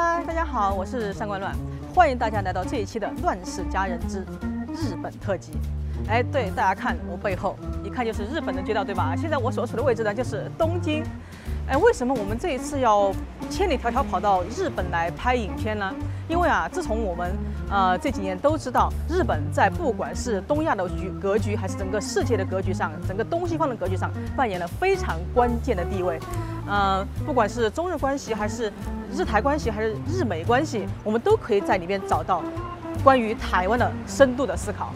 嗨，大家好，我是上官乱，欢迎大家来到这一期的《乱世佳人之日本特辑》。哎，对，大家看我背后，一看就是日本的街道，对吧？现在我所处的位置呢，就是东京。哎，为什么我们这一次要千里迢迢跑到日本来拍影片呢？因为啊，自从我们呃这几年都知道，日本在不管是东亚的局格局，还是整个世界的格局上，整个东西方的格局上，扮演了非常关键的地位。呃，不管是中日关系，还是日台关系，还是日美关系，我们都可以在里面找到关于台湾的深度的思考。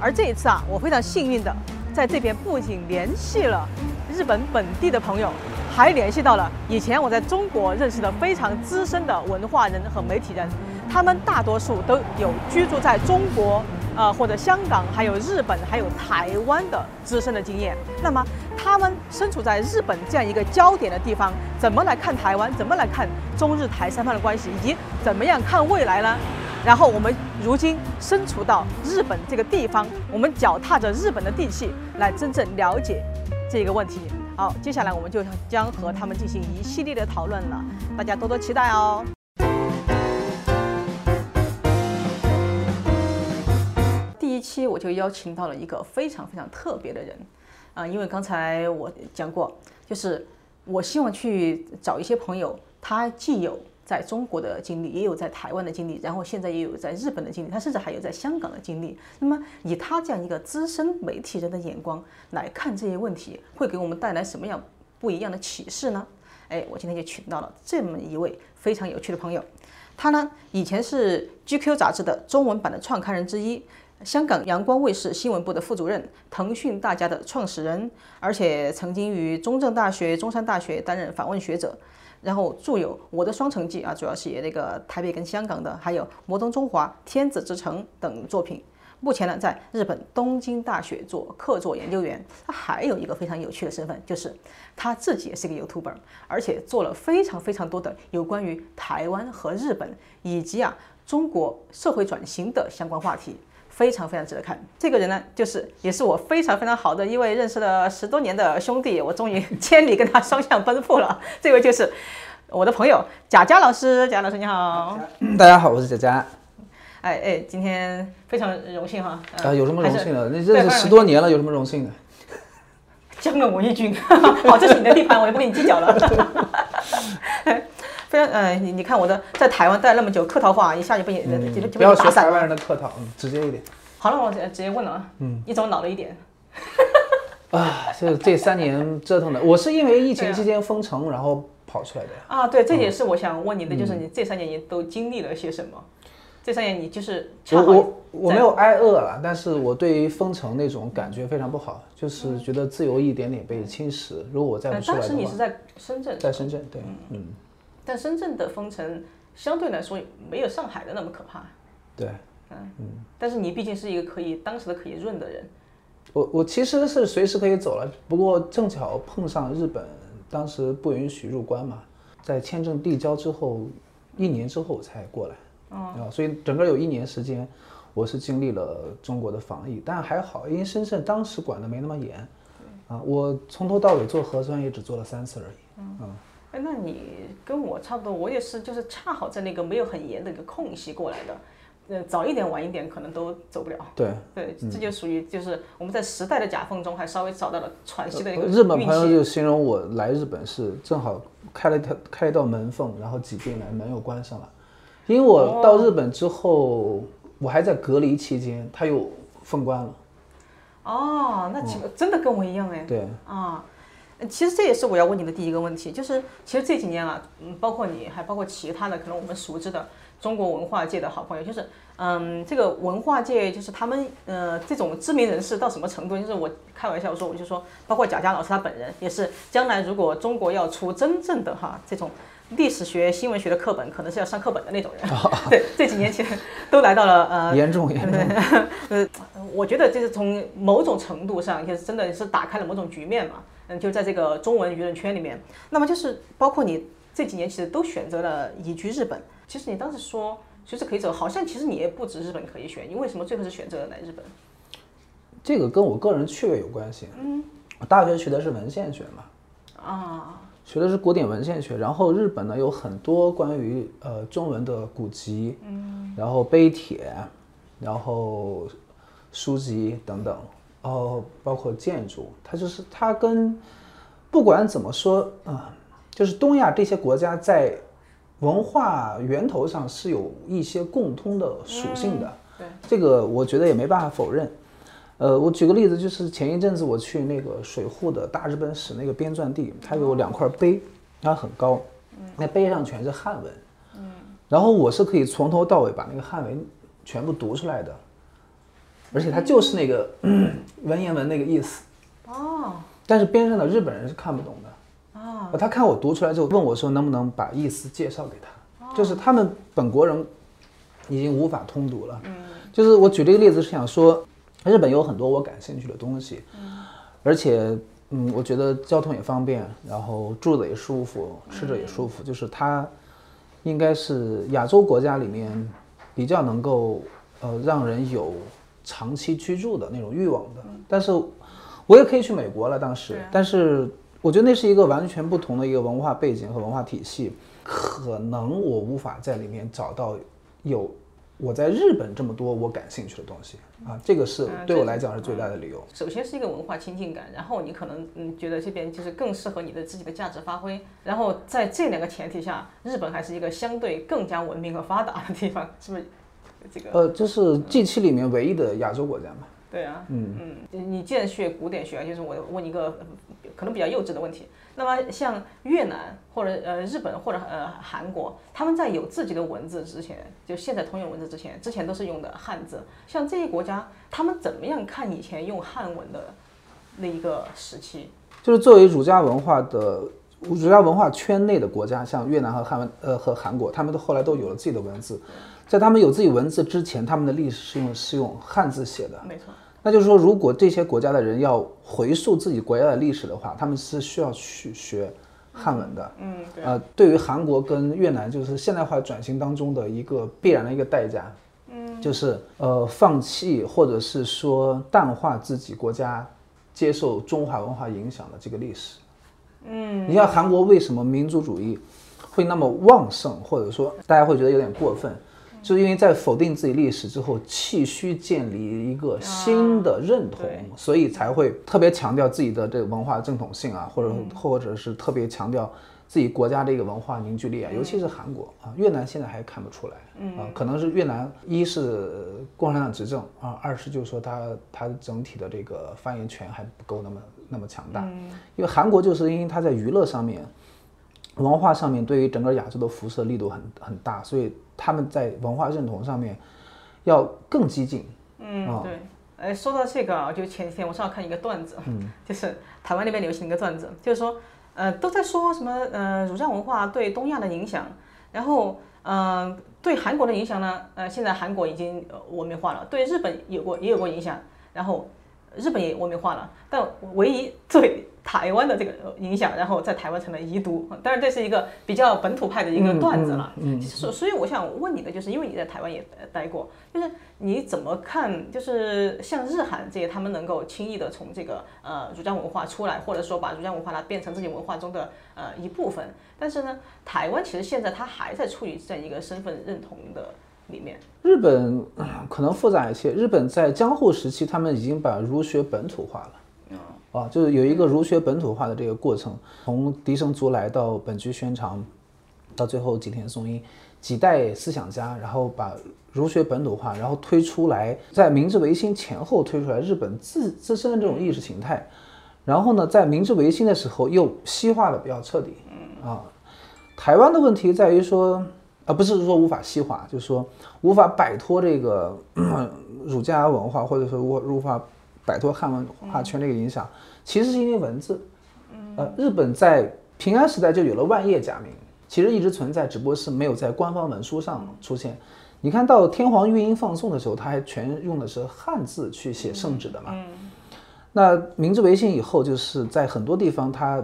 而这一次啊，我非常幸运的在这边不仅联系了日本本地的朋友。还联系到了以前我在中国认识的非常资深的文化人和媒体人，他们大多数都有居住在中国，呃或者香港，还有日本，还有台湾的资深的经验。那么他们身处在日本这样一个焦点的地方，怎么来看台湾？怎么来看中日台三方的关系？以及怎么样看未来呢？然后我们如今身处到日本这个地方，我们脚踏着日本的地气，来真正了解这个问题。好，接下来我们就将和他们进行一系列的讨论了，大家多多期待哦。一期我就邀请到了一个非常非常特别的人，啊，因为刚才我讲过，就是我希望去找一些朋友，他既有。在中国的经历，也有在台湾的经历，然后现在也有在日本的经历，他甚至还有在香港的经历。那么，以他这样一个资深媒体人的眼光来看这些问题，会给我们带来什么样不一样的启示呢？哎，我今天就请到了这么一位非常有趣的朋友。他呢，以前是 GQ 杂志的中文版的创刊人之一，香港阳光卫视新闻部的副主任，腾讯大家的创始人，而且曾经于中正大学、中山大学担任访问学者。然后著有《我的双城记》啊，主要是写那个台北跟香港的，还有《摩登中华》《天子之城》等作品。目前呢，在日本东京大学做客座研究员。他还有一个非常有趣的身份，就是他自己也是个 YouTuber，而且做了非常非常多的有关于台湾和日本以及啊中国社会转型的相关话题。非常非常值得看。这个人呢，就是也是我非常非常好的一位认识了十多年的兄弟，我终于千里跟他双向奔赴了。这位就是我的朋友贾佳老师，贾老师你好。大家好，我是贾佳。哎哎，今天非常荣幸哈。啊，有什么荣幸的？那认识十多年了，有什么荣幸的？江了我一军，好，这是你的地盘，我也不跟你计较了。非常嗯，你你看我的在台湾待那么久，客套话一下就被你不要学台湾人的客套，直接一点。好了，我直接问了啊，嗯，你怎么老了一点？啊，这这三年折腾的，我是因为疫情期间封城，然后跑出来的。啊，对，这也是我想问你的，就是你这三年你都经历了些什么？这三年你就是我我我没有挨饿了，但是我对于封城那种感觉非常不好，就是觉得自由一点点被侵蚀。如果我再不出来的话，当时你是在深圳，在深圳，对，嗯。但深圳的封城相对来说没有上海的那么可怕。对，嗯嗯。但是你毕竟是一个可以当时的可以润的人。我我其实是随时可以走了，不过正巧碰上日本当时不允许入关嘛，在签证递交之后一年之后才过来。啊，所以整个有一年时间，我是经历了中国的防疫，但还好，因为深圳当时管的没那么严。啊，我从头到尾做核酸也只做了三次而已。嗯。哎，那你跟我差不多，我也是，就是恰好在那个没有很严的一个空隙过来的，呃，早一点晚一点可能都走不了。对对，这就属于就是我们在时代的夹缝中还稍微找到了喘息的一个日本朋友就形容我来日本是正好开了一条开一道门缝，然后挤进来，门又关上了。因为我到日本之后，我还在隔离期间，他又封关了。哦，那岂不真的跟我一样哎。对啊。其实这也是我要问你的第一个问题，就是其实这几年啊，嗯，包括你还包括其他的可能我们熟知的中国文化界的好朋友，就是嗯，这个文化界就是他们呃这种知名人士到什么程度？就是我开玩笑说，我就说，包括贾佳老师他本人也是，将来如果中国要出真正的哈这种历史学、新闻学的课本，可能是要上课本的那种人。对，这几年其实都来到了呃严重严重。呃，我觉得这是从某种程度上，就是真的是打开了某种局面嘛。嗯，就在这个中文舆论圈里面，那么就是包括你这几年其实都选择了移居日本。其实你当时说随时可以走，好像其实你也不止日本可以选，你为什么最后是选择了来日本？这个跟我个人趣味有关系。嗯，我大学学的是文献学嘛。啊。学的是古典文献学。然后日本呢有很多关于呃中文的古籍，嗯，然后碑帖，然后书籍等等，哦，包括建筑，它就是它跟不管怎么说啊、就是东亚这些国家在文化源头上是有一些共通的属性的。对，这个我觉得也没办法否认。呃，我举个例子，就是前一阵子我去那个水户的大日本史那个编撰地，它有两块碑，它很高，那碑上全是汉文，嗯，然后我是可以从头到尾把那个汉文全部读出来的，而且它就是那个文言文那个意思，哦，但是边上的日本人是看不懂的。啊，他看我读出来之后，问我说能不能把意思介绍给他，就是他们本国人已经无法通读了。嗯，就是我举这个例子是想说，日本有很多我感兴趣的东西，而且嗯，我觉得交通也方便，然后住的也舒服，吃着也舒服，就是它应该是亚洲国家里面比较能够呃让人有长期居住的那种欲望的。但是我也可以去美国了，当时，但是我觉得那是一个完全不同的一个文化背景和文化体系，可能我无法在里面找到有我在日本这么多我感兴趣的东西啊，这个是嗯对我来讲是最大的理由。首先是一个文化亲近感，然后你可能嗯觉得这边就是更适合你的自己的价值发挥，然后在这两个前提下，日本还是一个相对更加文明和发达的地方，是不是？这个呃，这是 G 七里面唯一的亚洲国家嘛？对啊，嗯嗯你既然学古典学，就是我问一个呃可能比较幼稚的问题。那么像越南或者呃日本或者呃韩国，他们在有自己的文字之前，就现在通用文字之前，之前都是用的汉字。像这些国家，他们怎么样看以前用汉文的那一个时期？就是作为儒家文化的儒家文化圈内的国家，像越南和韩文呃和韩国，他们都后来都有了自己的文字。在他们有自己文字之前，他们的历史是用是用汉字写的。没错，那就是说，如果这些国家的人要回溯自己国家的历史的话，他们是需要去学汉文的。嗯，对，呃，对于韩国跟越南，就是现代化转型当中的一个必然的一个代价，嗯，就是呃放弃或者是说淡化自己国家接受中华文化影响的这个历史。嗯，你像韩国为什么民族主义会那么旺盛，或者说大家会觉得有点过分？就是因为在否定自己历史之后，气虚建立一个新的认同，对。所以才会特别强调自己的这个文化正统性啊，或者、或者是特别强调自己国家的一个文化凝聚力啊，尤其是韩国啊，越南现在还看不出来，啊，可能是越南一是共产党执政啊，二是就是说它它整体的这个发言权还不够那么那么强大，因为韩国就是因为它在娱乐上面。文化上面对于整个亚洲的辐射力度很很大，所以他们在文化认同上面要更激进。嗯，对。哎，说到这个啊，就前几天我正好看一个段子，嗯 就是台湾那边流行一个段子，就是说，呃，都在说什么呃儒家文化对东亚的影响，然后呃对韩国的影响呢，呃现在韩国已经呃文明化了，对日本有过也有过影响，然后日本也文明化了，但唯一对台湾的这个呃影响，然后在台湾成了遗毒。当然，这是一个比较本土派的一个段子了。嗯，所所以我想问你的就是，因为你在台湾也呃待过，就是你怎么看？就是像日韩这些，他们能够轻易的从这个呃儒家文化出来，或者说把儒家文化它变成自己文化中的呃一部分。但是呢，台湾其实现在它还在处于这样一个身份认同的里面。日本呃可能复杂一些，日本在江户时期，他们已经把儒学本土化了。啊，就是有一个儒学本土化的这个过程，从笛声族来到本居宣长，到最后吉田松阴，几代思想家，然后把儒学本土化，然后推出来，在明治维新前后推出来日本自自身的这种意识形态，然后呢，在明治维新的时候又西化的比较彻底。啊，台湾的问题在于说，啊，不是说无法西化，就是说无法摆脱这个 儒家文化，或者说无无法摆脱汉文化圈这个影响，其实是因为文字。呃，日本在平安时代就有了万叶假名，其实一直存在，只不过是没有在官方文书上出现。你看到天皇御音放送的时候，他还全用的是汉字去写圣旨的嘛。那明治维新以后，就是在很多地方，他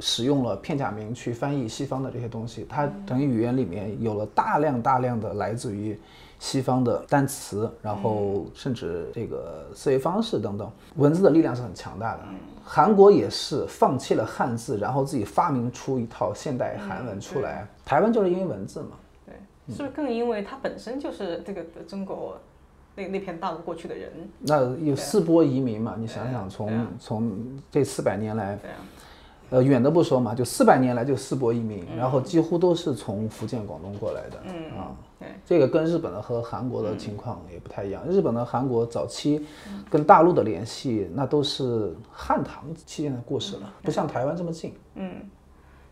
使用了片假名去翻译西方的这些东西，它等于语言里面有了大量大量的来自于西方的单词，然后甚至这个思维方式等等，文字的力量是很强大的。韩国也是放弃了汉字，然后自己发明出一套现代韩文出来。台湾就是因为文字嘛。对，是不是更因为它本身就是这个中国那那片大陆过去的人？那有四波移民嘛？你想想，从从这四百年来，呃，远的不说嘛，就四百年来就四波移民，然后几乎都是从福建、广东过来的。嗯啊。这个跟日本的和韩国的情况也不太一样。日本的、韩国早期跟大陆的联系，那都是汉唐期间的故事了，不像台湾这么近。嗯，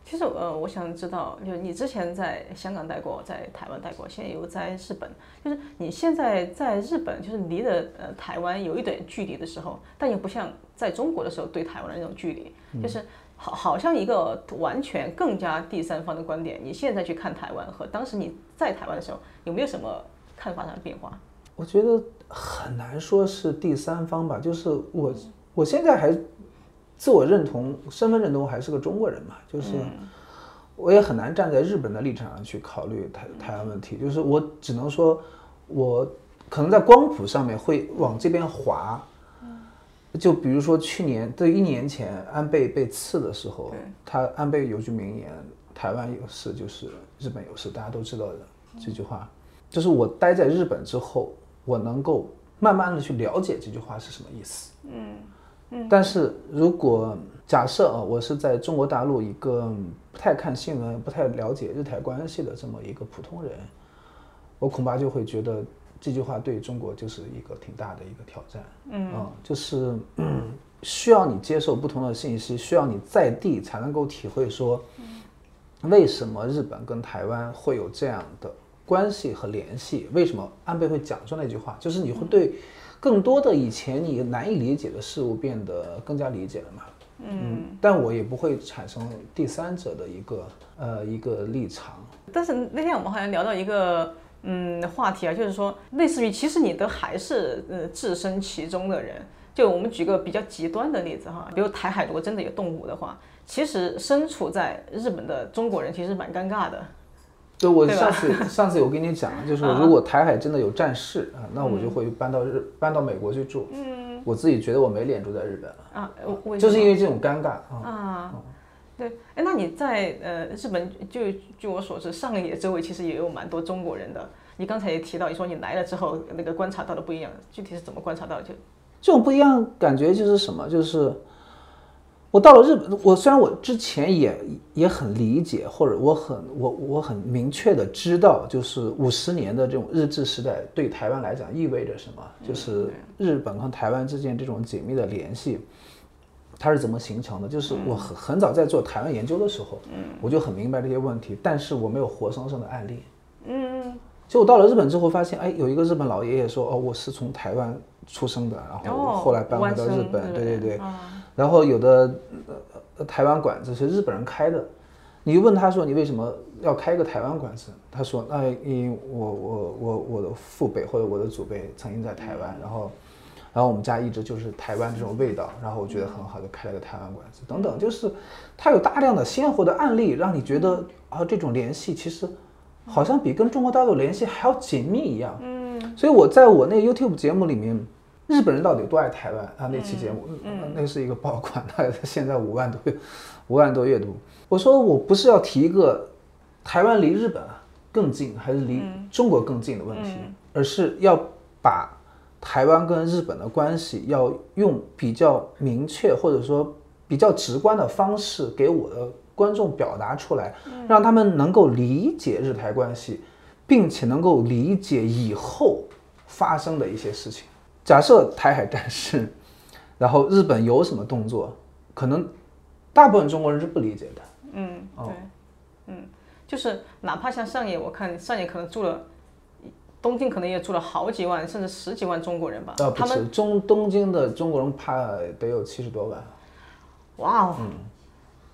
其实呃，我想知道，就是你之前在香港待过，在台湾待过，现在又在日本，就是你现在在日本，就是离的呃台湾有一点距离的时候，但又不像在中国的时候对台湾的那种距离，就是。好，好像一个完全更加第三方的观点。你现在去看台湾和当时你在台湾的时候，有没有什么看法上的变化？我觉得很难说是第三方吧。就是我，我现在还自我认同、身份认同还是个中国人嘛。就是我也很难站在日本的立场上去考虑台台湾问题。就是我只能说，我可能在光谱上面会往这边滑。就比如说去年，对一年前安倍被刺的时候，他安倍有句名言：“台湾有事就是日本有事”，大家都知道的这句话。就是我待在日本之后，我能够慢慢的去了解这句话是什么意思。嗯嗯。但是如果假设啊，我是在中国大陆一个不太看新闻、不太了解日台关系的这么一个普通人，我恐怕就会觉得。这句话对中国就是一个挺大的一个挑战，嗯，就是需要你接受不同的信息，需要你在地才能够体会说，为什么日本跟台湾会有这样的关系和联系？为什么安倍会讲出那句话？就是你会对更多的以前你难以理解的事物变得更加理解了嘛？嗯，但我也不会产生第三者的一个呃一个立场。但是那天我们好像聊到一个。嗯，话题啊，就是说，类似于其实你都还是呃置身其中的人。就我们举个比较极端的例子哈，比如台海如果真的有动武的话，其实身处在日本的中国人其实蛮尴尬的。对，我上次 上次有跟你讲，就是如果台海真的有战事啊，那我就会搬到日搬到美国去住。嗯，我自己觉得我没脸住在日本了啊，就是因为这种尴尬啊。对，哎，那你在呃日本，就据我所知，上野周围其实也有蛮多中国人的。你刚才也提到，你说你来了之后，那个观察到的不一样，具体是怎么观察到的？就这种不一样感觉就是什么？就是我到了日本，我虽然我之前也也很理解，或者我很我我很明确的知道，就是五十年的这种日治时代对台湾来讲意味着什么，就是日本和台湾之间这种紧密的联系。它是怎么形成的？就是我很很早在做台湾研究的时候，嗯，我就很明白这些问题，但是我没有活生生的案例，嗯，就我到了日本之后发现，哎，有一个日本老爷爷说，哦，我是从台湾出生的，然后后来搬回到日本，对对对，然后有的台湾馆子是日本人开的，你问他说你为什么要开一个台湾馆子？他说，那因为我我我我的父辈或者我的祖辈曾经在台湾，然后。然后我们家一直就是台湾这种味道，然后我觉得很好，就开了个台湾馆子等等，就是它有大量的鲜活的案例，让你觉得啊，这种联系其实好像比跟中国大陆联系还要紧密一样。嗯，所以我在我那 YouTube 节目里面，日本人到底有多爱台湾啊？那期节目，嗯，那是一个爆款，它现在五万多五万多阅读。我说我不是要提一个台湾离日本更近还是离中国更近的问题，而是要把。台湾跟日本的关系要用比较明确或者说比较直观的方式给我的观众表达出来，让他们能够理解日台关系，并且能够理解以后发生的一些事情。假设台海战事，然后日本有什么动作，可能大部分中国人是不理解的。嗯，对，嗯，就是哪怕像上野，我看上野可能住了。东京可能也住了好几万甚至十几万中国人吧。呃，不是，中东京的中国人怕得有七十多万。哇哦。嗯。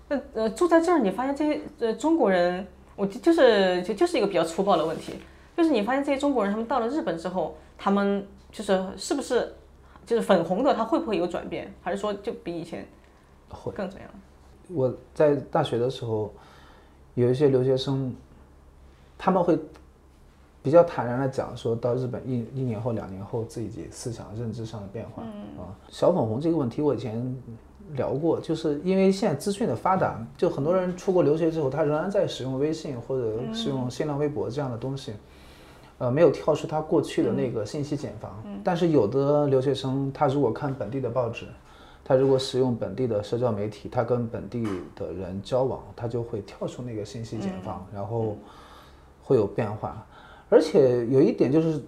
那呃，住在这儿，你发现这些呃中国人，我就是就就是一个比较粗暴的问题，就是你发现这些中国人，他们到了日本之后，他们就是是不是就是粉红的，它会不会有转变，还是说就比以前会更怎样？我在大学的时候，有一些留学生，他们会。比较坦然的讲，说到日本一一年后、两年后自己思想认知上的变化啊。小粉红这个问题，我以前聊过，就是因为现在资讯的发达，就很多人出国留学之后，他仍然在使用微信或者使用新浪微博这样的东西。呃，没有跳出他过去的那个信息茧房。但是有的留学生，他如果看本地的报纸，他如果使用本地的社交媒体，他跟本地的人交往，他就会跳出那个信息茧房，然后会有变化。而且有一点就是，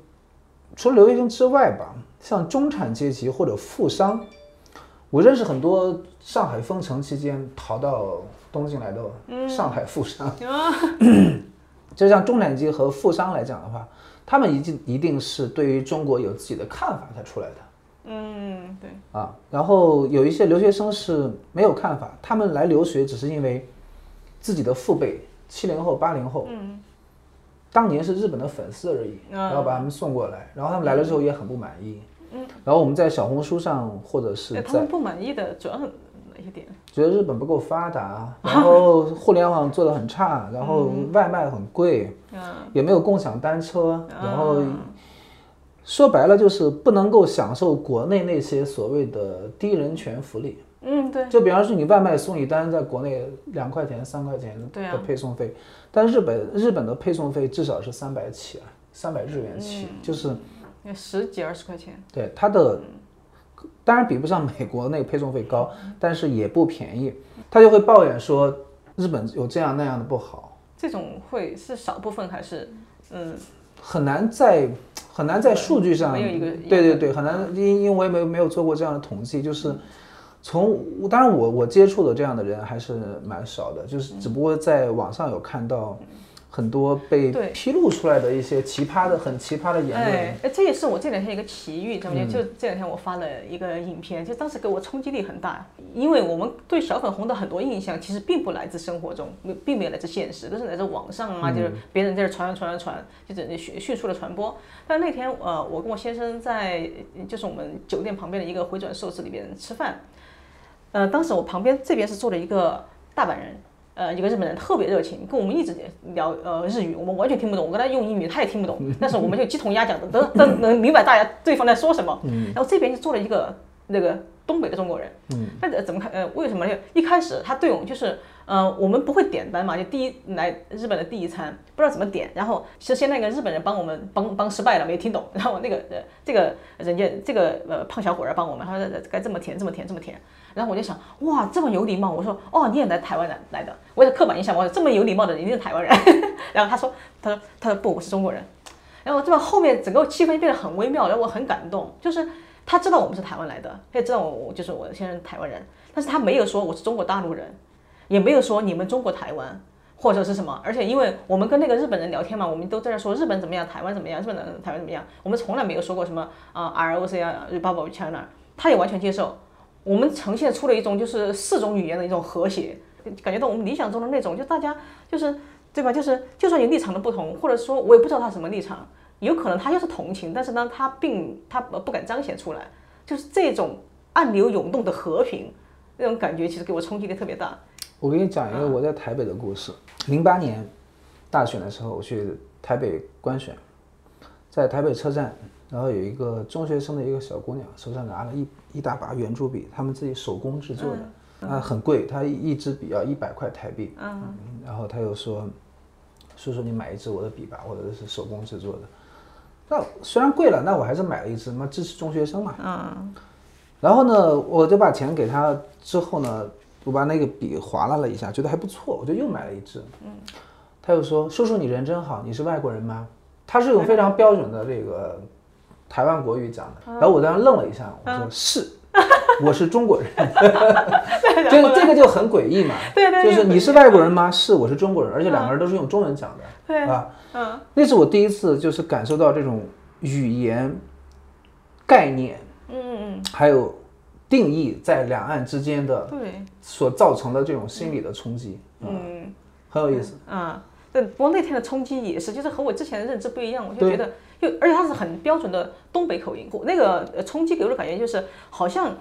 除了留学生之外吧，像中产阶级或者富商，我认识很多上海封城期间逃到东京来的上海富商。就像中产阶级和富商来讲的话，他们一定一定是对于中国有自己的看法才出来的。嗯，对。啊，然后有一些留学生是没有看法，他们来留学只是因为自己的父辈七零后、八零后，嗯，当年是日本的粉丝而已，然后把他们送过来，然后他们来了之后也很不满意。嗯，然后我们在小红书上或者是在他们不满意的主要是。一点，觉得日本不够发达，然后互联网做的很差，然后外卖很贵，也没有共享单车，然后说白了就是不能够享受国内那些所谓的低人权福利。嗯，对。就比方说你外卖送一单，在国内两块钱、三块钱的配送费，但日本日本的配送费至少是三百起啊，三百日元起，就是十几二十块钱。对它的。当然比不上美国那个配送费高，但是也不便宜。他就会抱怨说日本有这样那样的不好。这种会是少部分还是嗯？很难在很难在数据上。没有一个。对对对，很难，因因为我也没有没有做过这样的统计，就是从当然我我接触的这样的人还是蛮少的，就是只不过在网上有看到。很多被披露出来的一些奇葩的、很奇葩的言论。哎，这也是我这两天一个奇遇，知道吗？就这两天我发了一个影片，就当时给我冲击力很大，因为我们对小粉红的很多印象其实并不来自生活中，并没有来自现实，都是来自网上啊，就是别人在这传传传传，就整迅迅速的传播。但那天呃，我跟我先生在就是我们酒店旁边的一个回转寿司里边吃饭，呃，当时我旁边这边是坐了一个大阪人。呃，一个日本人特别热情，跟我们一直聊呃日语，我们完全听不懂。我跟他用英语，他也听不懂。但是我们就鸡同鸭讲的，都都能明白大家对方在说什么。然后这边就坐了一个那个东北的中国人。嗯。那怎么看？呃，为什么呢？一开始他对我们就是，呃，我们不会点单嘛，就第一来日本的第一餐不知道怎么点，然后是先那个日本人帮我们帮帮失败了，没听懂。然后那个呃这个人家这个呃胖小伙儿帮我们，他说该这么填，这么填，这么填。然后我就想，哇，这么有礼貌！我说，哦，你也来台湾来来的？我有刻板印象，我说这么有礼貌的人一定是台湾人。然后他说，他说，他说不，我是中国人。然后这么后面整个气氛变得很微妙，然后我很感动，就是他知道我们是台湾来的，他也知道我我就是我现在是台湾人，但是他没有说我是中国大陆人，也没有说你们中国台湾或者是什么。而且因为我们跟那个日本人聊天嘛，我们都在那说日本怎么样，台湾怎么样，日本人台湾怎么样，我们从来没有说过什么啊 ROC 啊，Republic China，他也完全接受。我们呈现出了一种就是四种语言的一种和谐，感觉到我们理想中的那种，就大家就是对吧？就是就算有立场的不同，或者说我也不知道他什么立场，有可能他就是同情，但是呢，他并他不敢彰显出来，就是这种暗流涌动的和平，那种感觉其实给我冲击力特别大。我给你讲一个我在台北的故事。零八年大选的时候，我去台北观选，在台北车站。然后有一个中学生的一个小姑娘，手上拿了一一大把圆珠笔，他们自己手工制作的，啊，很贵，他一支笔要一百块台币。嗯，然后他又说，叔叔你买一支我的笔吧，我的是手工制作的。那虽然贵了，那我还是买了一支嘛，支持中学生嘛。嗯。然后呢，我就把钱给他之后呢，我把那个笔划拉了一下，觉得还不错，我就又买了一支。嗯。他又说，叔叔你人真好，你是外国人吗？他是用非常标准的这个。台湾国语讲的，然后我当时愣了一下，我说是，我是中国人，这这个就很诡异嘛，对对，就是你是外国人吗？是，我是中国人，而且两个人都是用中文讲的，对啊，嗯，那是我第一次就是感受到这种语言概念，嗯嗯嗯，还有定义在两岸之间的对。所造成的这种心理的冲击，嗯，很有意思，嗯，对，不过那天的冲击也是，就是和我之前的认知不一样，我就觉得。就而且他是很标准的东北口音，那个冲击给我的感觉就是好像，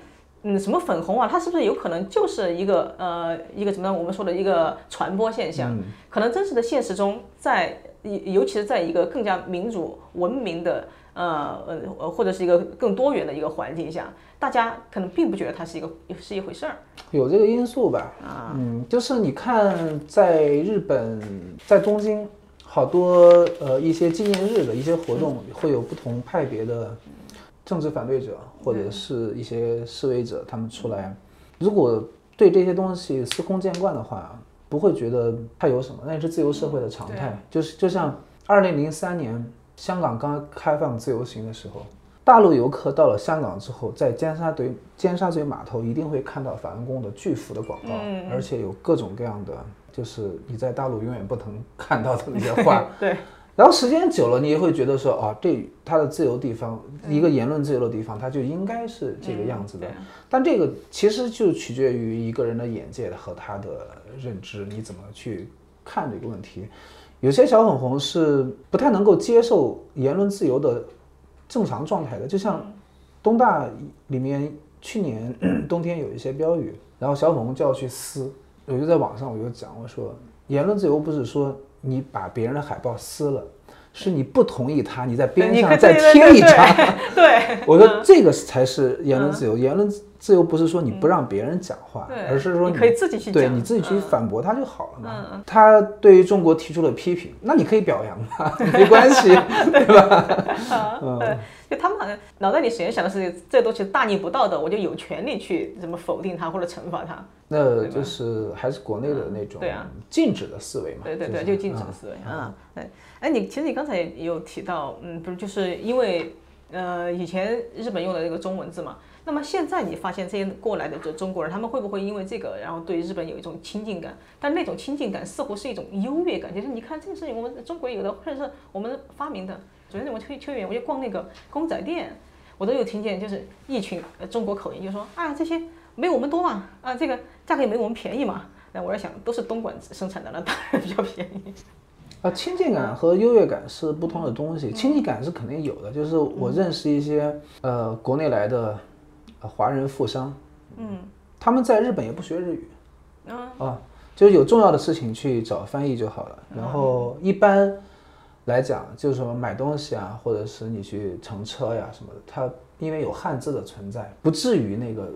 嗯，什么粉红啊，它是不是有可能就是一个呃一个什么样我们说的一个传播现象？可能真实的现实中，在尤尤其是在一个更加民主文明的呃呃呃或者是一个更多元的一个环境下，大家可能并不觉得它是一个是一回事儿。有这个因素吧？啊，嗯，就是你看，在日本，在东京，好多呃一些纪念日的一些活动，会有不同派别的政治反对者或者是一些示威者，他们出来，如果对这些东西司空见惯的话，不会觉得它有什么，那是自由社会的常态。就是就像二零零三年香港刚开放自由行的时候。大陆游客到了香港之后，在尖沙咀尖沙咀码头一定会看到法轮功的巨幅的广告，而且有各种各样的，就是你在大陆永远不能看到的那些话。对。然后时间久了，你也会觉得说，啊，这它的自由地方，一个言论自由的地方，它就应该是这个样子的。但这个其实就取决于一个人的眼界和他的认知，你怎么去看这个问题。有些小粉红是不太能够接受言论自由的。正常状态的，就像东大里面去年 冬天有一些标语，然后小粉红就要去撕，我就在网上我就讲，我说言论自由不是说你把别人的海报撕了。是你不同意他，你在边上再贴一张。对，我说这个才是言论自由。言论自由不是说你不让别人讲话，而是说你可以自己去对你自己去反驳他就好了嘛。他对于中国提出了批评，那你可以表扬他，没关系，对吧？嗯，就他们好像脑袋里首先想的是这东西大逆不道的，我就有权利去怎么否定他或者惩罚他。那就是还是国内的那种对啊禁止的思维嘛。对对对，就禁止的思维啊。对，哎，你其实你刚才也有提到，嗯，不是就是因为呃以前日本用的那个中文字嘛，那么现在你发现这些过来的这中国人，他们会不会因为这个，然后对日本有一种亲近感？但那种亲近感似乎是一种优越感，就是你看这个事情我们中国有的，或者是我们发明的。昨天我去秋园，我就逛那个公仔店，我都有听见就是一群中国口音，就说啊这些。没我们多嘛，啊，这个价格也没我们便宜嘛。那我在想，都是东莞生产的，那当然比较便宜。啊，亲近感和优越感是不同的东西。亲近感是肯定有的，就是我认识一些呃国内来的华人富商，嗯，他们在日本也不学日语，啊，啊，就是有重要的事情去找翻译就好了。然后一般来讲，就是说买东西啊，或者是你去乘车呀什么的，他因为有汉字的存在，不至于那个。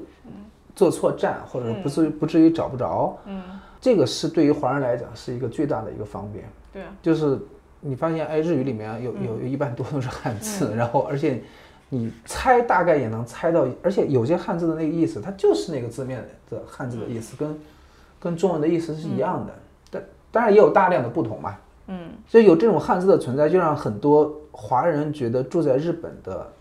坐错站，或者不至不至于找不着，嗯，这个是对于华人来讲是一个巨大的一个方便。对啊，就是你发现，哎，日语里面有有一半多都是汉字，然后而且你猜大概也能猜到，而且有些汉字的那个意思，它就是那个字面的汉字的意思，跟跟中文的意思是一样的。但当然也有大量的不同嘛。嗯，所以有这种汉字的存在，就让很多华人觉得住在日本的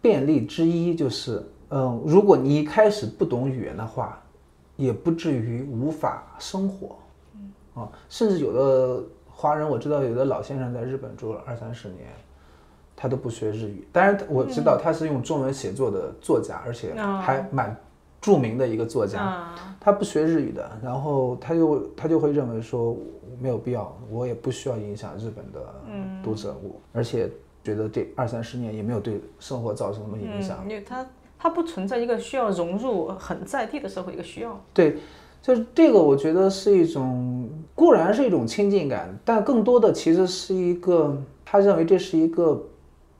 便利之一就是。嗯，如果你一开始不懂语言的话，也不至于无法生活。啊，甚至有的华人我知道，有的老先生在日本住了二三十年，他都不学日语。当然我知道他是用中文写作的作家，而且还蛮著名的一个作家。他不学日语的，然后他就他就会认为说没有必要，我也不需要影响日本的读者，我而且觉得这二三十年也没有对生活造成什么影响。因为他。他不存在一个需要融入很在地的社会一个需要。对，就是这个，我觉得是一种固然是一种亲近感，但更多的其实是一个他认为这是一个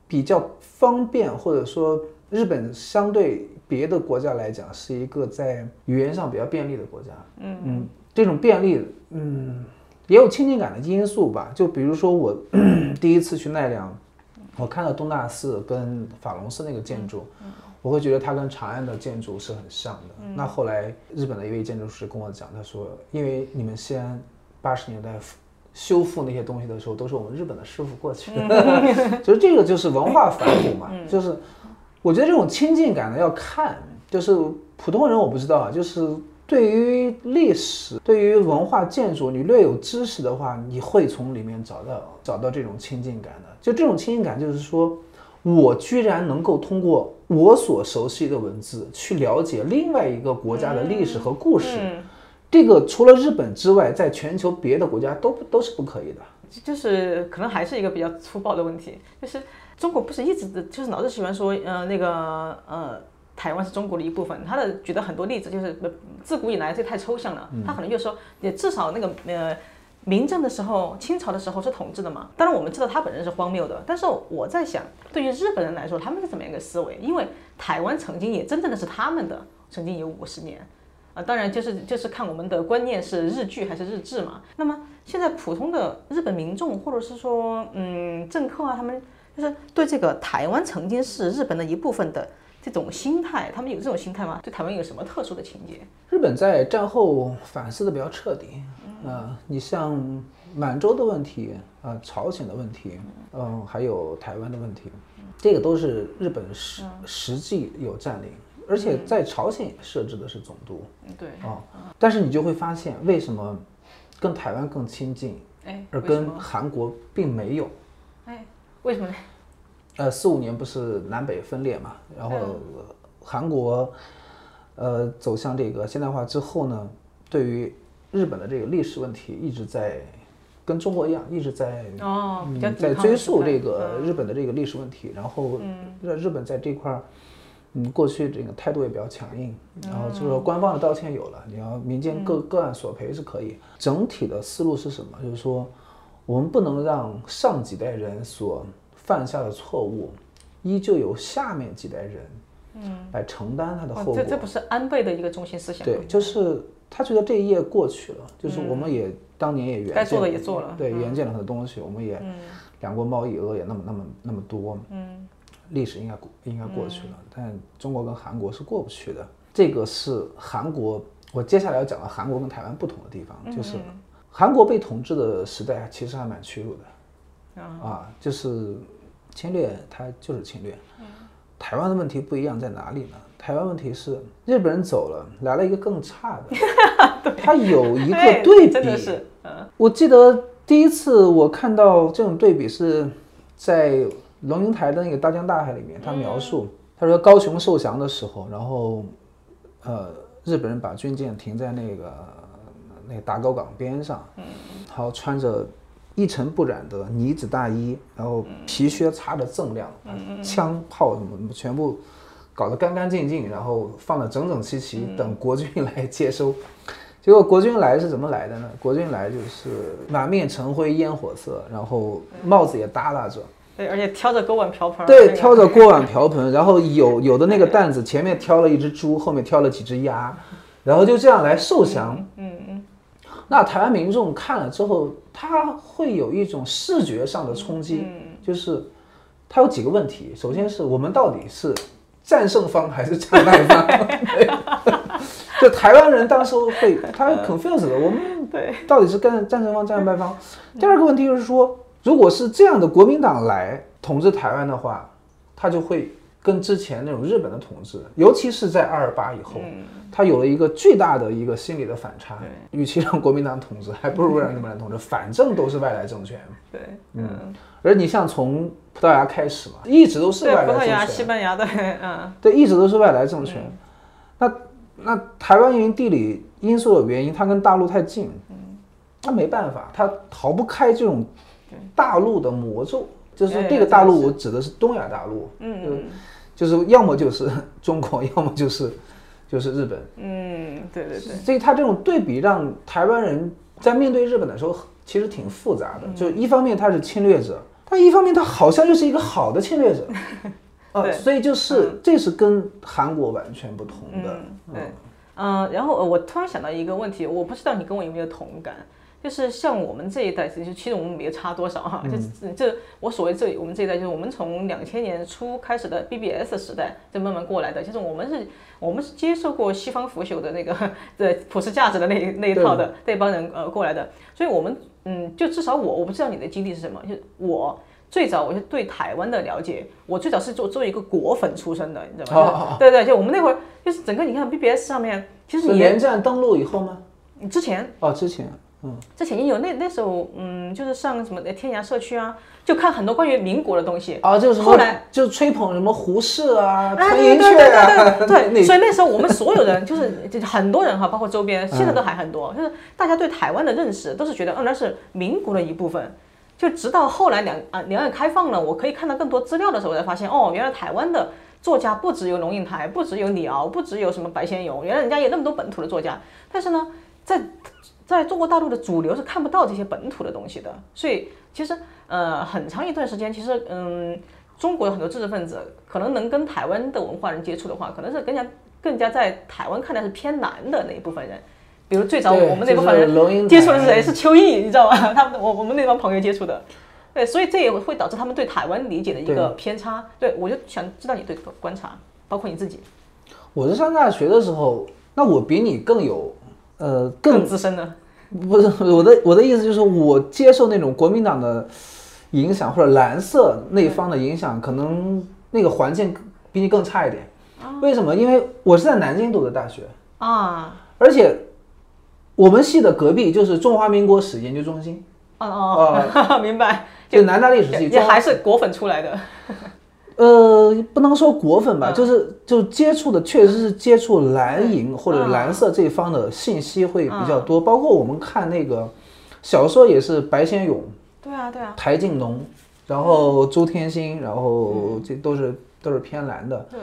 比较方便，或者说日本相对别的国家来讲是一个在语言上比较便利的国家。嗯嗯，这种便利，嗯，也有亲近感的因素吧。就比如说我 第一次去奈良，我看到东大寺跟法隆寺那个建筑。我会觉得它跟长安的建筑是很像的。那后来日本的一位建筑师跟我讲，他说，因为你们西安八十年代修复那些东西的时候，都是我们日本的师傅过去的，就是这个就是文化反哺嘛。就是我觉得这种亲近感呢要看，就是普通人我不知道啊，就是对于历史、对于文化建筑，你略有知识的话，你会从里面找到找到这种亲近感的。就这种亲近感，就是说。我居然能够通过我所熟悉的文字去了解另外一个国家的历史和故事，这个除了日本之外，在全球别的国家都都是不可以的。就是可能还是一个比较粗暴的问题，就是中国不是一直就是老是喜欢说，呃，那个呃，台湾是中国的一部分。他的举的很多例子就是自古以来这太抽象了，他可能就说，也至少那个呃。明政的时候，清朝的时候是统治的嘛？当然我们知道他本人是荒谬的，但是我在想，对于日本人来说，他们是怎么样一个思维？因为台湾曾经也真正的是他们的，曾经有五十年，啊，当然就是就是看我们的观念是日剧还是日志嘛。那么现在普通的日本民众，或者是说嗯政客啊，他们就是对这个台湾曾经是日本的一部分的这种心态，他们有这种心态吗？对台湾有什么特殊的情节？日本在战后反思的比较彻底。啊，你像满洲的问题啊，朝鲜的问题，嗯，还有台湾的问题，这个都是日本实实际有占领，而且在朝鲜也设置的是总督。对啊，但是你就会发现，为什么跟台湾更亲近，哎，而跟韩国并没有？哎，为什么呢？呃，四五年不是南北分裂嘛，然后韩国呃走向这个现代化之后呢，对于日本的这个历史问题一直在跟中国一样，一直在哦，在追溯这个日本的这个历史问题。然后，日日本在这块儿，嗯，过去这个态度也比较强硬。然后就是说，官方的道歉有了，你要民间个个案索赔是可以。整体的思路是什么？就是说，我们不能让上几代人所犯下的错误，依旧由下面几代人，嗯，来承担他的后果。这这不是安倍的一个中心思想对，就是。他觉得这一页过去了，就是我们也当年也该做的也做了，对，援建了很多东西，我们也两国贸易额也那么那么那么多，嗯，历史应该应该过去了，但中国跟韩国是过不去的。这个是韩国，我接下来要讲的韩国跟台湾不同的地方，就是韩国被统治的时代其实还蛮屈辱的，啊，就是侵略，它就是侵略。台湾的问题不一样在哪里呢？台湾问题是日本人走了，来了一个更差的。他有一个对比，真的是。我记得第一次我看到这种对比是在龙应台的那个《大江大海》里面，他描述他说高雄受降的时候，然后呃日本人把军舰停在那个那个大高港边上，嗯，好穿着一尘不染的呢子大衣，然后皮靴擦得锃亮，枪炮什么全部。搞得干干净净，然后放得整整齐齐，等国军来接收。结果国军来是怎么来的呢？国军来就是满面尘灰烟火色，然后帽子也耷拉着，对，而且挑着锅碗瓢盆。对，挑着锅碗 瓢盆，然后有有的那个担子前面挑了一只猪，后面挑了几只鸭，然后就这样来受降。嗯嗯。那台湾民众看了之后，他会有一种视觉上的冲击，就是他有几个问题。首先是我们到底是。战胜方还是战败方？就台湾人当时会，他 confused 的，我们对到底是干战胜方、战败方？第二个问题就是说，如果是这样的国民党来统治台湾的话，他就会跟之前那种日本的统治，尤其是在二二八以后，他有了一个巨大的一个心理的反差。与其让国民党统治，还不如让日本人统治，反正都是外来政权。对，嗯。而你像从葡萄牙开始嘛，一直都是外来政权。西班牙的，嗯，对，一直都是外来政权。那那台湾因为地理因素的原因，它跟大陆太近，嗯，那没办法，它逃不开这种大陆的魔咒。就是这个大陆，我指的是东亚大陆，嗯，就是要么就是中国，要么就是 就是日本。嗯，对对对。所以他这种对比，让台湾人在面对日本的时候，其实挺复杂的。就一方面他是侵略者。但一方面，他好像又是一个好的侵略者，呃，所以就是这是跟韩国完全不同的。对，嗯，然后我突然想到一个问题，我不知道你跟我有没有同感，就是像我们这一代，其实其实我们没有差多少哈，就是这我所谓这我们这一代，就是我们从两千年初开始的 BBS 时代就慢慢过来的，就是我们是我们是接受过西方腐朽的那个 的普世价值的那那一套的那帮人呃过来的，所以我们。嗯，就至少我我不知道你的经历是什么。就我最早我是对台湾的了解，我最早是做做一个果粉出身的，你知道吗？对对，就我们那会儿就是整个你看 BBS 上面，其实你连战登陆以后吗？之前哦，之前。之前也有那那时候，嗯，就是上什么天涯社区啊，就看很多关于民国的东西。啊，就是后来就吹捧什么胡适啊、陈寅恪对，对对，所以那时候我们所有人就是就很多人哈，包括周边，现在都还很多，就是大家对台湾的认识都是觉得，嗯，那是民国的一部分。就直到后来两啊两岸开放了，我可以看到更多资料的时候，我才发现哦，原来台湾的作家不只有龙应台，不只有李敖，不只有什么白先勇，原来人家有那么多本土的作家。但是呢，在在中国大陆的主流是看不到这些本土的东西的，所以其实呃很长一段时间，其实嗯，中国有很多知识分子可能能跟台湾的文化人接触的话，可能是更加更加在台湾看来是偏南的那一部分人。比如最早我们那部分人接触的是谁？是邱毅，你知道吗？他们我我们那帮朋友接触的。对，所以这也会导致他们对台湾理解的一个偏差。对，我就想知道你对观察，包括你自己我是上大学的时候，那我比你更有，呃，更更资深的。不是我的我的意思就是我接受那种国民党的影响或者蓝色那一方的影响，可能那个环境比你更差一点。为什么？因为我是在南京读的大学，啊，而且我们系的隔壁就是中华民国史研究中心，哦哦，明白，就南大历史系。也还是果粉出来的。呃，不能说果粉吧，就是就接触的确实是接触蓝银或者蓝色这一方的信息会比较多，包括我们看那个小说也是白先勇、对啊，对啊，台静农，然后周天星，然后这都是都是偏蓝的，对，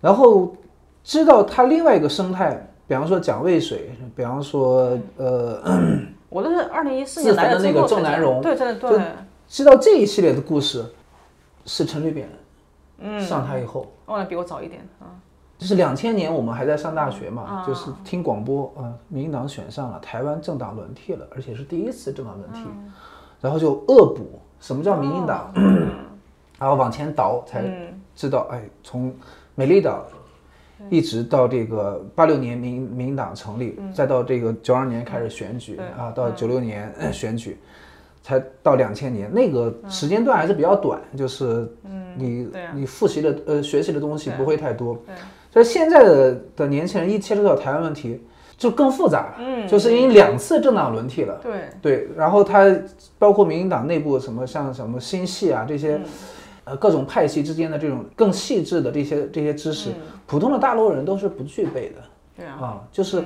然后知道他另外一个生态，比方说蒋渭水，比方说呃，我都是二零一四年来的那个郑南榕对，真的就对。知道这一系列的故事是陈水扁上台以后。哦，那比我早一点啊。就是两千年，我们还在上大学嘛，就是听广播啊、民进党选上了，台湾政党轮替了，而且是第一次政党轮替，然后就恶补什么叫民进党，然后往前倒才知道，哎，从美丽岛一直到这个八六年民民进党成立，再到这个九二年开始选举啊，到九六年呃选举，才到两千年，那个时间段还是比较短，就是你你复习的呃学习的东西不会太多。所以现在的的年轻人一接触到台湾问题，就更复杂了，嗯就是因为两次政党轮替了。对，对，然后他包括民进党内部什么像什么新系啊这嗯些，呃各种派系之间的这种更细致的这些这些知识，普通的大陆人都是不具备的对啊，啊。就是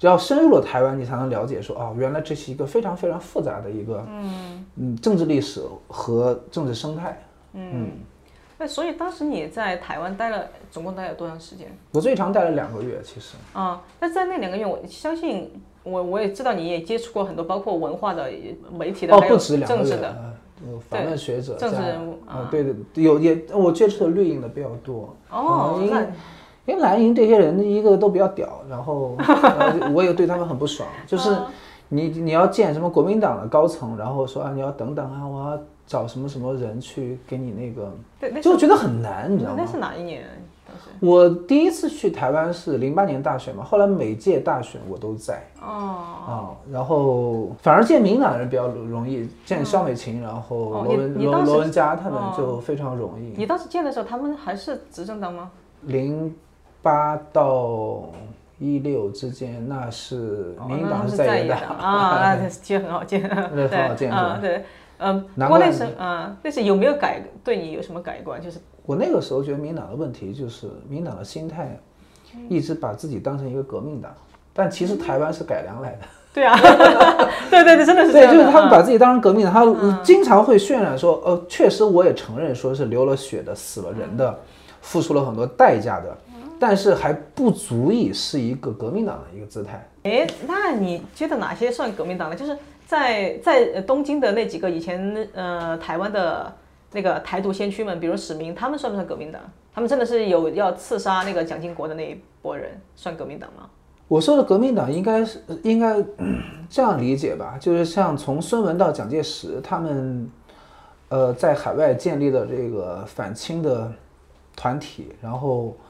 只要深入了台湾，你才能了解说啊，原来这是一个非常非常复杂的一个嗯嗯政治历史和政治生态嗯。那所以当时你在台湾待了，总共待了多长时间？我最长待了两个月，其实。啊，那在那两个月，我相信我我也知道你也接触过很多，包括文化的、媒体的，哦，不止两个月，政治的。访问学者，政治人物啊，对对，有也我接触的绿营的比较多。哦因为蓝营这些人一个都比较屌，然后我也对他们很不爽，就是嗯你你要见什么国民党的高层，然后说啊你要等等啊，我要找什么什么人去给你那个，对，就觉得很难，你知道吗？那是哪一年？我第一次去台湾是零八年大选嘛，后来每届大选我都在。哦，啊、然后反而见民进党人比较容易，见肖美琴，然后罗文罗罗文佳他们哦就非常容易。你当时见的时候，他们还是执政党吗？零八到一六之间，那是哦民进党是在野党在野党啊，那 其实很好见，那很好见是吧啊，对，嗯，不难怪过那时啊，那是有没有改对你有什么改观？就是？我那个时候觉得民党的问题就是民党的心态，一直把自己当成一个革命党，但其实台湾是改良来的。对啊，对对对，真的是 这对，就是他们啊把自己当成革命党，他经常会渲染说，呃，确实我也承认说是流了血的、死了人的，付出了很多代价的，但是还不足以是一个革命党的一个姿态。哎，那你觉得哪些算革命党呢？就是在在呃东京的那几个以前呃台湾的那个台独先驱们，比如史明，他们算不算革命党？他们真的是有要刺杀那个蒋经国的那一波人，算革命党吗？我说的革命党应该是应该、嗯这样理解吧，就是像从孙文到蒋介石，他们呃在海外建立的这个反清的团体，然后啊，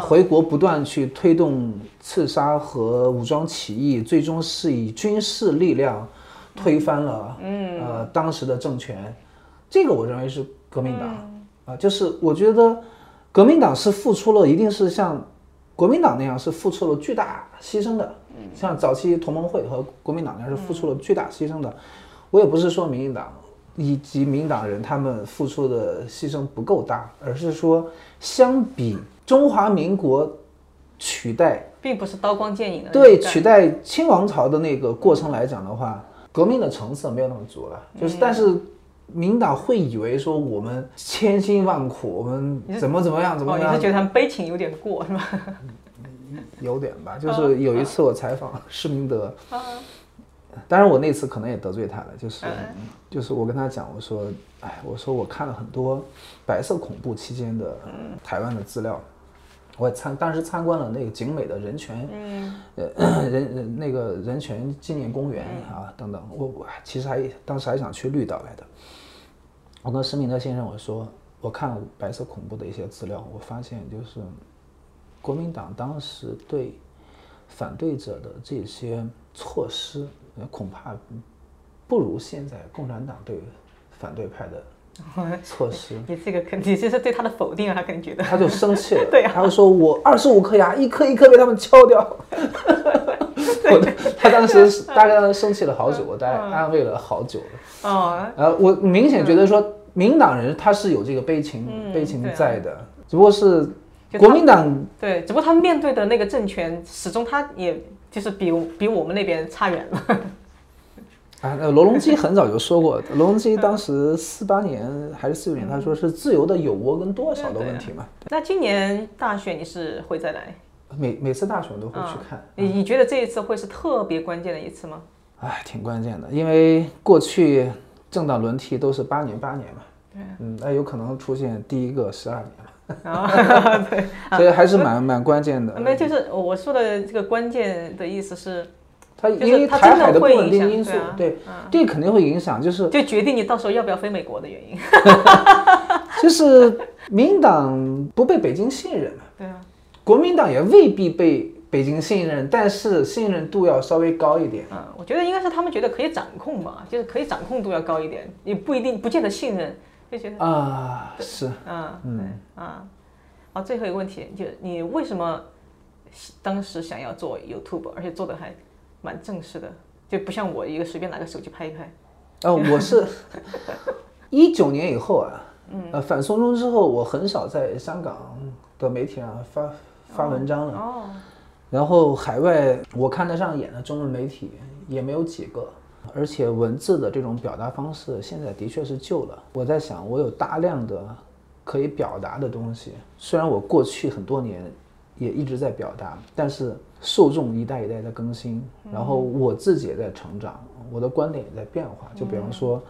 回国不断去推动刺杀和武装起义，最终是以军事力量推翻了嗯。呃当时的政权，这个我认为是革命党啊、就是我觉得革命党是付出了，一定是像国民党那样是付出了巨大牺牲的，像早期同盟会和国民党那样是付出了巨大牺牲的。我也不是说民进党以及民党人他们付出的牺牲不够大，而是说相比中华民国取代并不是刀光剑影的对取代清王朝的那个过程来讲的话，革命的层次没有那么足了。就是但是民党会以为说我们千辛万苦，我们怎么怎么样怎么哦，你样是觉得他们悲情有点过是吧？有点吧，就是有一次我采访施明德，当然我那次可能也得罪他了，就是就是我跟他讲，我说，哎，我说我看了很多白色恐怖期间的台湾的资料，我参当时参观了那个景美的人权，呃 人人那个人权纪念公园啊等等，我我其实还当时还想去绿岛来的，我跟施明德先生我说，我看了白色恐怖的一些资料，我发现就是国民党当时对反对者的这些措施。恐怕不如现在共产党对反对派的 措施。你这个肯定就是对他的否定啊，他肯定觉得他就生气了。对呀，他就说我二十五颗牙，一颗一颗被他们敲掉。他当时大概生气了好久，我大概安慰了好久了。哦，呃，我明显觉得说，民党人他是有这个悲情悲情在的，只不过是国民党对，只不过他面对的那个政权始终他也。就是比比我们那边差远了。啊，那罗隆基很早就说过，罗隆基当时四八年还是四九年，他说是自由的有窝跟多少的问题嘛。那今年大选你是会再来？每每次大选都会去看。你你觉得这一次会是特别关键的一次吗？哎，挺关键的，因为过去政党轮替都是八年八年嘛。对。嗯，那有可能出现第一个十二年。啊，对，所以还是蛮蛮关键的。没有，就是我说的这个关键的意思是，它因为台海的不稳定因素，对，这肯定会影响，就是就决定你到时候要不要飞美国的原因。就是民党不被北京信任嘛对啊，国民党也未必被北京信任，但是信任度要稍微高一点。嗯，我觉得应该是他们觉得可以掌控吧，就是可以掌控度要高一点，也不一定不见得信任。就觉得啊，是，嗯，嗯，啊，好，最后一个问题，就你为什么当时想要做 YouTube，而且做的还蛮正式的，就不像我一个随便拿个手机拍一拍。哦，我是一九年以后啊，呃，反送中之后，我很少在香港的媒体上发发文章了。哦。然后海外我看得上眼的中文媒体也没有几个。而且文字的这种表达方式现在的确是旧了。我在想，我有大量的可以表达的东西。虽然我过去很多年也一直在表达，但是受众一代一代在更新，然后我自己也在成长，我的观点也在变化。就比方说，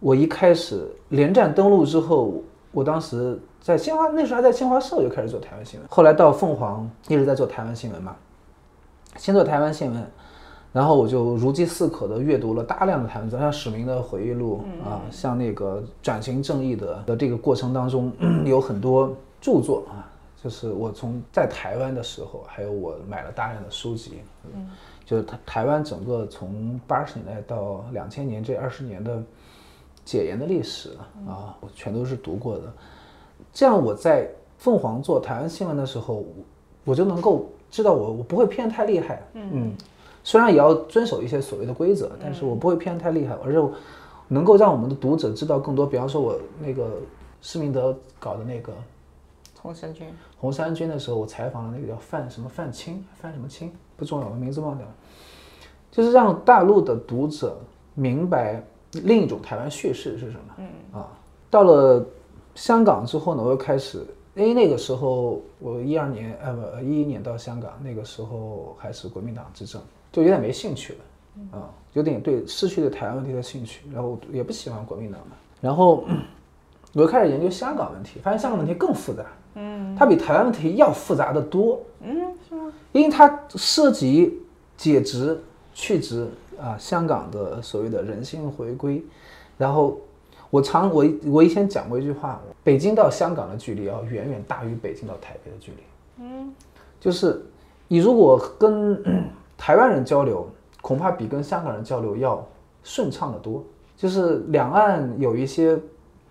我一开始连战登陆之后，我当时在新华那时候还在新华社就开始做台湾新闻，后来到凤凰一直在做台湾新闻嘛，先做台湾新闻。然后我就如饥似渴地阅读了大量的台湾像史明的回忆录啊，像那个转型正义的的这个过程当中，有很多著作啊，就是我从在台湾的时候，还有我买了大量的书籍，嗯，就是台台湾整个从八十年代到两千年这二十年的解严的历史啊，我全都是读过的。这样我在凤凰做台湾新闻的时候，我就能够知道我我不会偏太厉害，嗯。虽然也要遵守一些所谓的规则，但是我不会偏太厉害，而且能够让我们的读者知道更多。比方说，我那个施明德搞的那个红三军，红三军的时候，我采访了那个叫范什么范青，范什么青不重要，我名字忘掉了。就是让大陆的读者明白另一种台湾叙事是什么。嗯啊，到了香港之后呢，我又开始，因为那个时候我一二年，呃不一一年到香港，那个时候还是国民党执政。就有点没兴趣了，啊，有点对失去对台湾问题的兴趣，然后也不喜欢国民党了。然后我又开始研究香港问题，发现香港问题更复杂，嗯，它比台湾问题要复杂的多，嗯，是吗？因为它涉及解职、去职啊，香港的所谓的人性回归。然后我常我我以前讲过一句话，北京到香港的距离要远远大于北京到台北的距离，嗯，就是你如果跟台湾人交流恐怕比跟香港人交流要顺畅得多，就是两岸有一些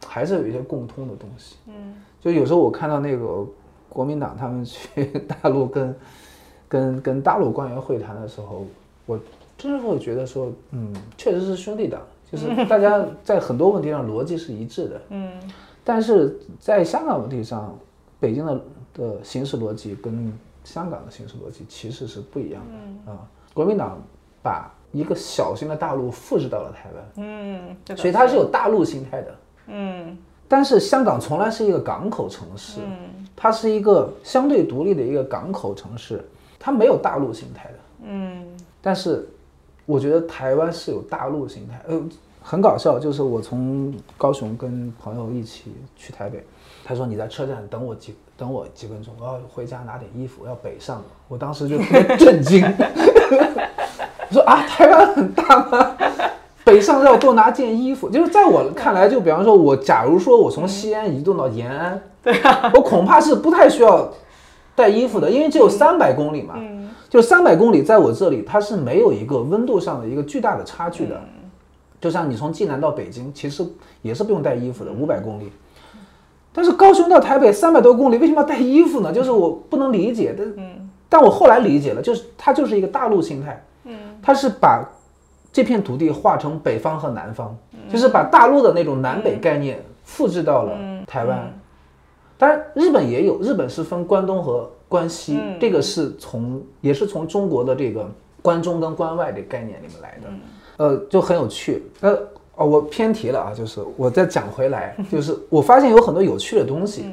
还是有一些共通的东西。嗯，就有时候我看到那个国民党他们去大陆跟 跟跟大陆官员会谈的时候，我真是会觉得说，嗯，确实是兄弟党，就是大家在很多问题上逻辑是一致的。嗯，但是在香港问题上，北京的的行事逻辑跟。香港的形式逻辑其实是不一样的啊！国民党把一个小型的大陆复制到了台湾，嗯，所以它是有大陆心态的，嗯，但是香港从来是一个港口城市，它是一个相对独立的一个港口城市，它没有大陆心态的。嗯，但是我觉得台湾是有大陆心态。呃，很搞笑，就是我从高雄跟朋友一起去台北，他说你在车站等我几等我几分钟，我要回家拿点衣服，要北上了。我当时就特别 震惊，我 说啊，台湾很大吗？北上要多拿件衣服，就是在我看来，就比方说，我假如说我从西安移动到延安，对啊，我恐怕是不太需要带衣服的，因为只有三百公里嘛，嗯就三百公里，在我这里它是没有一个温度上的一个巨大的差距的。就像你从济南到北京，其实也是不用带衣服的，五百公里。但是高雄到台北三百多公里，为什么要带衣服呢？就是我不能理解。但但我后来理解了，就是它就是一个大陆心态。嗯它是把这片土地划成北方和南方，就是把大陆的那种南北概念复制到了台湾。当然，日本也有，日本是分关东和关西，这个是从也是从中国的这个关中跟关外这概念里面来的，呃，就很有趣。呃，哦，我偏题了啊，就是我再讲回来，就是我发现有很多有趣的东西，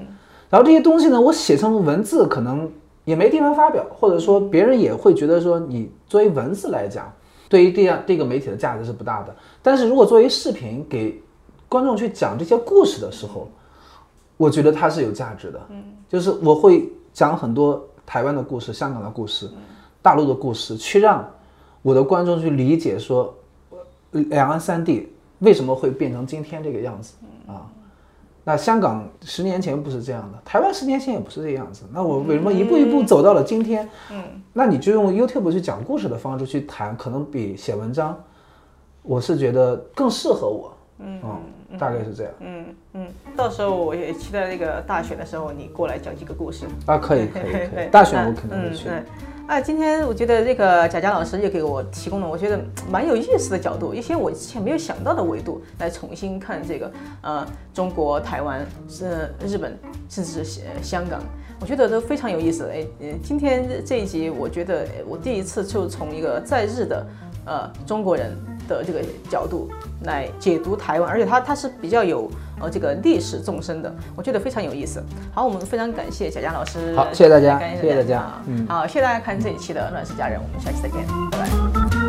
然后这些东西呢，我写成文字可能也没地方发表，或者说别人也会觉得说你作为文字来讲，对于这样这个媒体的价值是不大的。但是如果作为视频给观众去讲这些故事的时候，我觉得它是有价值的。嗯，就是我会讲很多台湾的故事、香港的故事、大陆的故事，去让我的观众去理解说，呃两岸三地为什么会变成今天这个样子啊？那香港十年前不是这样的，台湾十年前也不是这个样子。那我为什么一步一步走到了今天？嗯，那你就用 YouTube 去讲故事的方式去谈，可能比写文章，我是觉得更适合我。嗯，大概是这样。嗯嗯，到时候我也期待那个大选的时候你过来讲几个故事。啊，可以可以可以，大选我肯定会去。嗯啊，今天我觉得这个贾佳老师又给我提供了我觉得蛮有意思的角度，一些我之前没有想到的维度来重新看这个呃中国、台湾、是日本，甚至是呃香港，我觉得都非常有意思。哎，今天这一集我觉得我第一次就从一个在日的呃中国人的这个角度来解读台湾，而且它它是比较有呃这个历史纵深的，我觉得非常有意思。好，我们非常感谢小佳老师，好谢谢大家感谢谢大家嗯好，谢谢大家看这一期的《乱世佳人》，我们下期再见，拜拜。